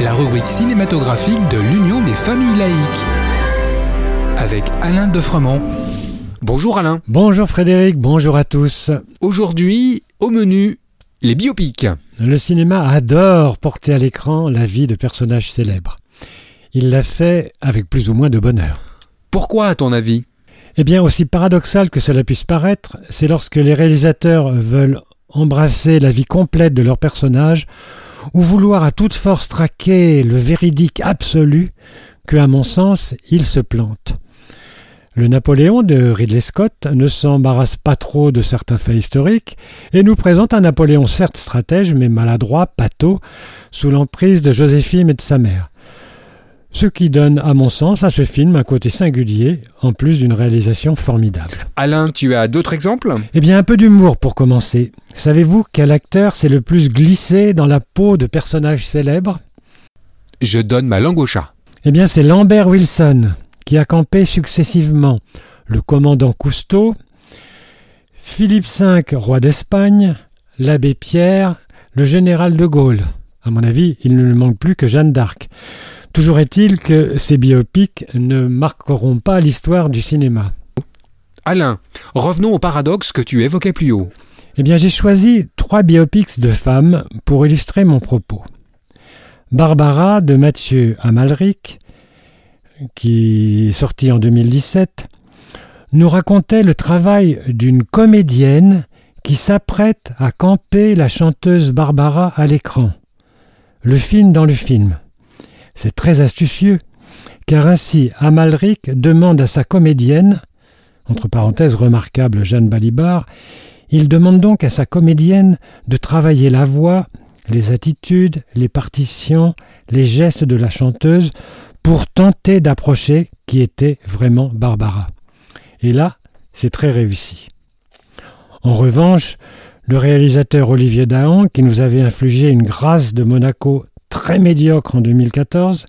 La rubrique cinématographique de l'Union des familles laïques. Avec Alain Defremont. Bonjour Alain. Bonjour Frédéric, bonjour à tous. Aujourd'hui, au menu, les biopics. Le cinéma adore porter à l'écran la vie de personnages célèbres. Il l'a fait avec plus ou moins de bonheur. Pourquoi à ton avis? Eh bien, aussi paradoxal que cela puisse paraître, c'est lorsque les réalisateurs veulent embrasser la vie complète de leur personnage ou vouloir à toute force traquer le véridique absolu que, à mon sens, ils se plantent. Le Napoléon de Ridley Scott ne s'embarrasse pas trop de certains faits historiques et nous présente un Napoléon certes stratège mais maladroit, pâteau, sous l'emprise de Joséphine et de sa mère. Ce qui donne, à mon sens, à ce film un côté singulier, en plus d'une réalisation formidable. Alain, tu as d'autres exemples? Eh bien, un peu d'humour pour commencer. Savez-vous quel acteur s'est le plus glissé dans la peau de personnages célèbres? Je donne ma langue au chat. Eh bien, c'est Lambert Wilson, qui a campé successivement le commandant Cousteau, Philippe V, roi d'Espagne, l'abbé Pierre, le général de Gaulle. À mon avis, il ne manque plus que Jeanne d'Arc. Toujours est-il que ces biopics ne marqueront pas l'histoire du cinéma. Alain, revenons au paradoxe que tu évoquais plus haut. Eh bien, j'ai choisi trois biopics de femmes pour illustrer mon propos. Barbara de Mathieu Amalric, qui est sorti en 2017, nous racontait le travail d'une comédienne qui s'apprête à camper la chanteuse Barbara à l'écran. Le film dans le film. C'est très astucieux, car ainsi Amalric demande à sa comédienne, entre parenthèses remarquable Jeanne Balibar, il demande donc à sa comédienne de travailler la voix, les attitudes, les partitions, les gestes de la chanteuse pour tenter d'approcher qui était vraiment Barbara. Et là, c'est très réussi. En revanche, le réalisateur Olivier Dahan, qui nous avait infligé une grâce de Monaco médiocre en 2014,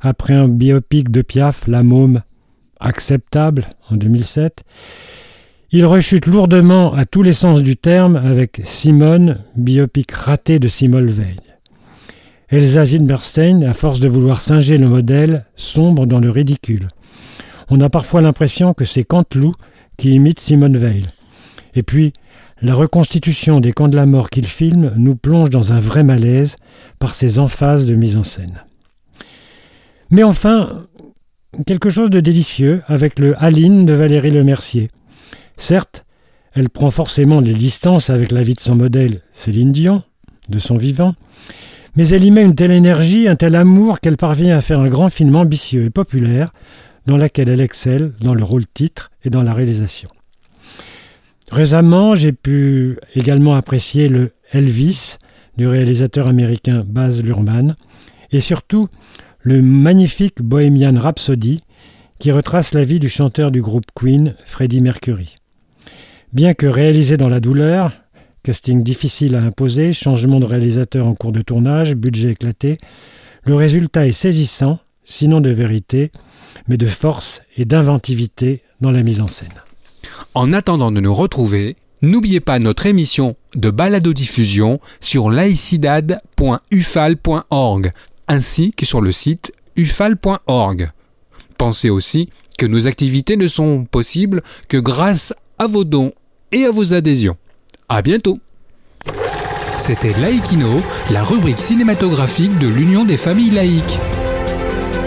après un biopic de Piaf, La Môme, acceptable en 2007. Il rechute lourdement à tous les sens du terme avec Simone, biopic raté de Simone Veil. Elsa Zilberstein, à force de vouloir singer le modèle, sombre dans le ridicule. On a parfois l'impression que c'est Canteloup qui imite Simone Veil. Et puis, la reconstitution des camps de la mort qu'il filme nous plonge dans un vrai malaise par ses emphases de mise en scène. Mais enfin, quelque chose de délicieux avec le Aline de Valérie Lemercier. Certes, elle prend forcément les distances avec la vie de son modèle, Céline Dion, de son vivant, mais elle y met une telle énergie, un tel amour qu'elle parvient à faire un grand film ambitieux et populaire, dans lequel elle excelle dans le rôle titre et dans la réalisation. Récemment, j'ai pu également apprécier le Elvis du réalisateur américain Baz Luhrmann et surtout le magnifique Bohemian Rhapsody qui retrace la vie du chanteur du groupe Queen, Freddie Mercury. Bien que réalisé dans la douleur, casting difficile à imposer, changement de réalisateur en cours de tournage, budget éclaté, le résultat est saisissant, sinon de vérité, mais de force et d'inventivité dans la mise en scène. En attendant de nous retrouver, n'oubliez pas notre émission de balado-diffusion sur laicidad.ufal.org ainsi que sur le site ufal.org. Pensez aussi que nos activités ne sont possibles que grâce à vos dons et à vos adhésions. À bientôt. C'était Laïkino, la rubrique cinématographique de l'Union des familles laïques.